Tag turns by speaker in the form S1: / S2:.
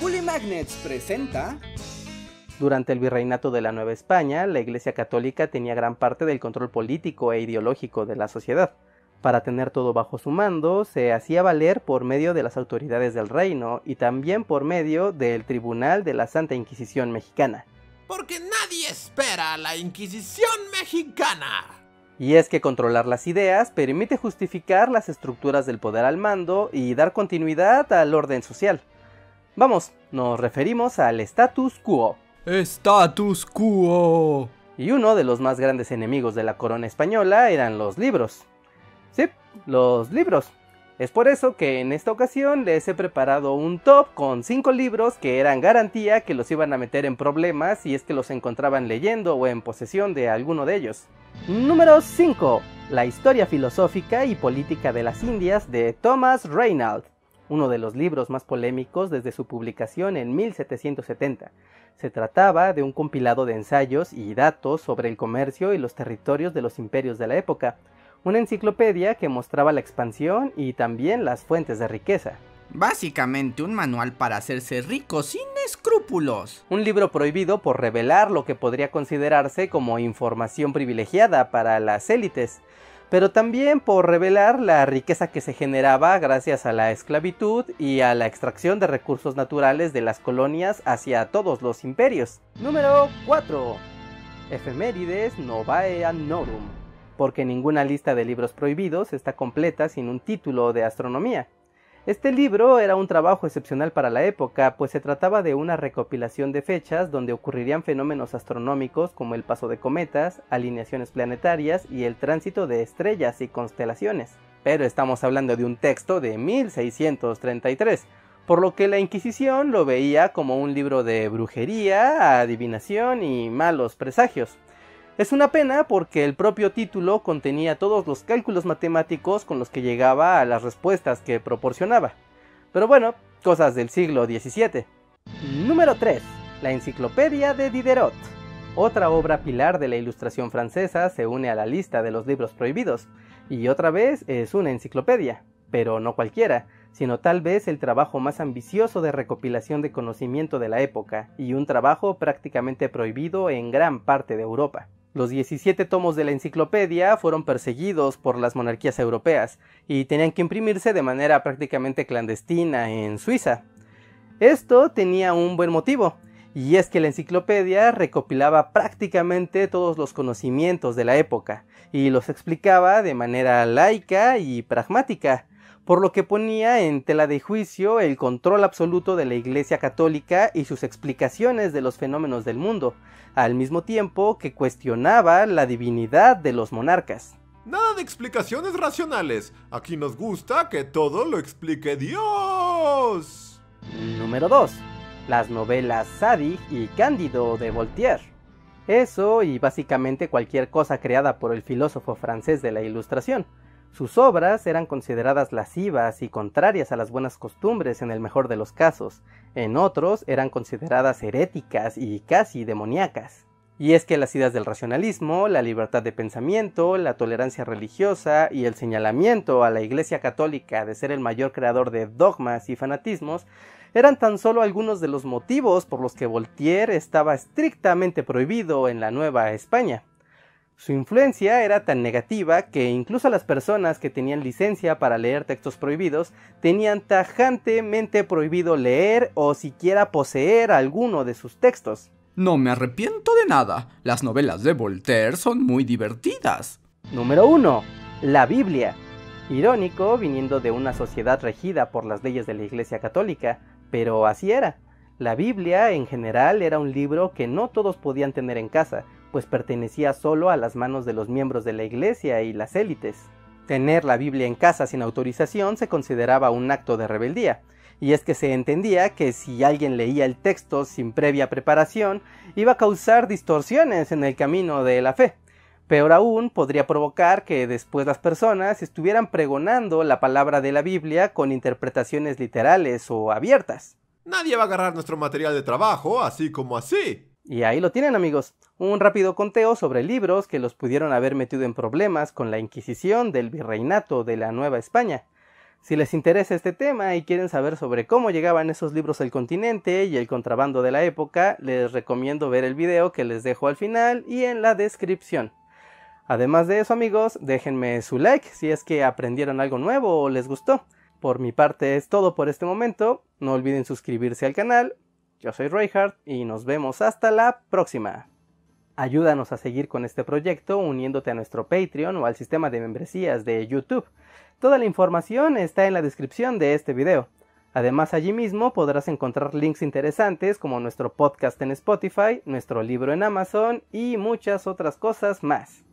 S1: Bully Magnets presenta.
S2: Durante el virreinato de la Nueva España, la Iglesia Católica tenía gran parte del control político e ideológico de la sociedad. Para tener todo bajo su mando, se hacía valer por medio de las autoridades del reino y también por medio del Tribunal de la Santa Inquisición Mexicana.
S3: Porque nadie espera a la Inquisición Mexicana.
S2: Y es que controlar las ideas permite justificar las estructuras del poder al mando y dar continuidad al orden social. Vamos, nos referimos al status quo.
S3: Status quo.
S2: Y uno de los más grandes enemigos de la corona española eran los libros. Sí, los libros. Es por eso que en esta ocasión les he preparado un top con 5 libros que eran garantía que los iban a meter en problemas si es que los encontraban leyendo o en posesión de alguno de ellos. Número 5. La historia filosófica y política de las Indias de Thomas Reynald uno de los libros más polémicos desde su publicación en 1770. Se trataba de un compilado de ensayos y datos sobre el comercio y los territorios de los imperios de la época, una enciclopedia que mostraba la expansión y también las fuentes de riqueza.
S4: Básicamente un manual para hacerse rico sin escrúpulos.
S2: Un libro prohibido por revelar lo que podría considerarse como información privilegiada para las élites, pero también por revelar la riqueza que se generaba gracias a la esclavitud y a la extracción de recursos naturales de las colonias hacia todos los imperios. Número 4. Efemérides Novae Annorum. Porque ninguna lista de libros prohibidos está completa sin un título de astronomía. Este libro era un trabajo excepcional para la época, pues se trataba de una recopilación de fechas donde ocurrirían fenómenos astronómicos como el paso de cometas, alineaciones planetarias y el tránsito de estrellas y constelaciones. Pero estamos hablando de un texto de 1633, por lo que la Inquisición lo veía como un libro de brujería, adivinación y malos presagios. Es una pena porque el propio título contenía todos los cálculos matemáticos con los que llegaba a las respuestas que proporcionaba. Pero bueno, cosas del siglo XVII. Número 3. La Enciclopedia de Diderot. Otra obra pilar de la ilustración francesa se une a la lista de los libros prohibidos, y otra vez es una enciclopedia, pero no cualquiera, sino tal vez el trabajo más ambicioso de recopilación de conocimiento de la época, y un trabajo prácticamente prohibido en gran parte de Europa. Los 17 tomos de la enciclopedia fueron perseguidos por las monarquías europeas y tenían que imprimirse de manera prácticamente clandestina en Suiza. Esto tenía un buen motivo, y es que la enciclopedia recopilaba prácticamente todos los conocimientos de la época y los explicaba de manera laica y pragmática, por lo que ponía en tela de juicio el control absoluto de la Iglesia Católica y sus explicaciones de los fenómenos del mundo, al mismo tiempo que cuestionaba la divinidad de los monarcas.
S3: Nada de explicaciones racionales. Aquí nos gusta que todo lo explique Dios.
S2: Número 2. Las novelas Sadi y Cándido de Voltaire. Eso y básicamente cualquier cosa creada por el filósofo francés de la Ilustración. Sus obras eran consideradas lascivas y contrarias a las buenas costumbres en el mejor de los casos, en otros eran consideradas heréticas y casi demoníacas. Y es que las ideas del racionalismo, la libertad de pensamiento, la tolerancia religiosa y el señalamiento a la Iglesia Católica de ser el mayor creador de dogmas y fanatismos eran tan solo algunos de los motivos por los que Voltaire estaba estrictamente prohibido en la Nueva España. Su influencia era tan negativa que incluso las personas que tenían licencia para leer textos prohibidos tenían tajantemente prohibido leer o siquiera poseer alguno de sus textos.
S4: No me arrepiento de nada. Las novelas de Voltaire son muy divertidas.
S2: Número 1. La Biblia. Irónico viniendo de una sociedad regida por las leyes de la Iglesia Católica, pero así era. La Biblia en general era un libro que no todos podían tener en casa, pues pertenecía solo a las manos de los miembros de la Iglesia y las élites. Tener la Biblia en casa sin autorización se consideraba un acto de rebeldía, y es que se entendía que si alguien leía el texto sin previa preparación, iba a causar distorsiones en el camino de la fe. Peor aún, podría provocar que después las personas estuvieran pregonando la palabra de la Biblia con interpretaciones literales o abiertas.
S3: Nadie va a agarrar nuestro material de trabajo así como así.
S2: Y ahí lo tienen amigos, un rápido conteo sobre libros que los pudieron haber metido en problemas con la Inquisición del Virreinato de la Nueva España. Si les interesa este tema y quieren saber sobre cómo llegaban esos libros al continente y el contrabando de la época, les recomiendo ver el video que les dejo al final y en la descripción. Además de eso amigos, déjenme su like si es que aprendieron algo nuevo o les gustó. Por mi parte es todo por este momento, no olviden suscribirse al canal, yo soy Reinhardt y nos vemos hasta la próxima. Ayúdanos a seguir con este proyecto uniéndote a nuestro Patreon o al sistema de membresías de YouTube. Toda la información está en la descripción de este video. Además allí mismo podrás encontrar links interesantes como nuestro podcast en Spotify, nuestro libro en Amazon y muchas otras cosas más.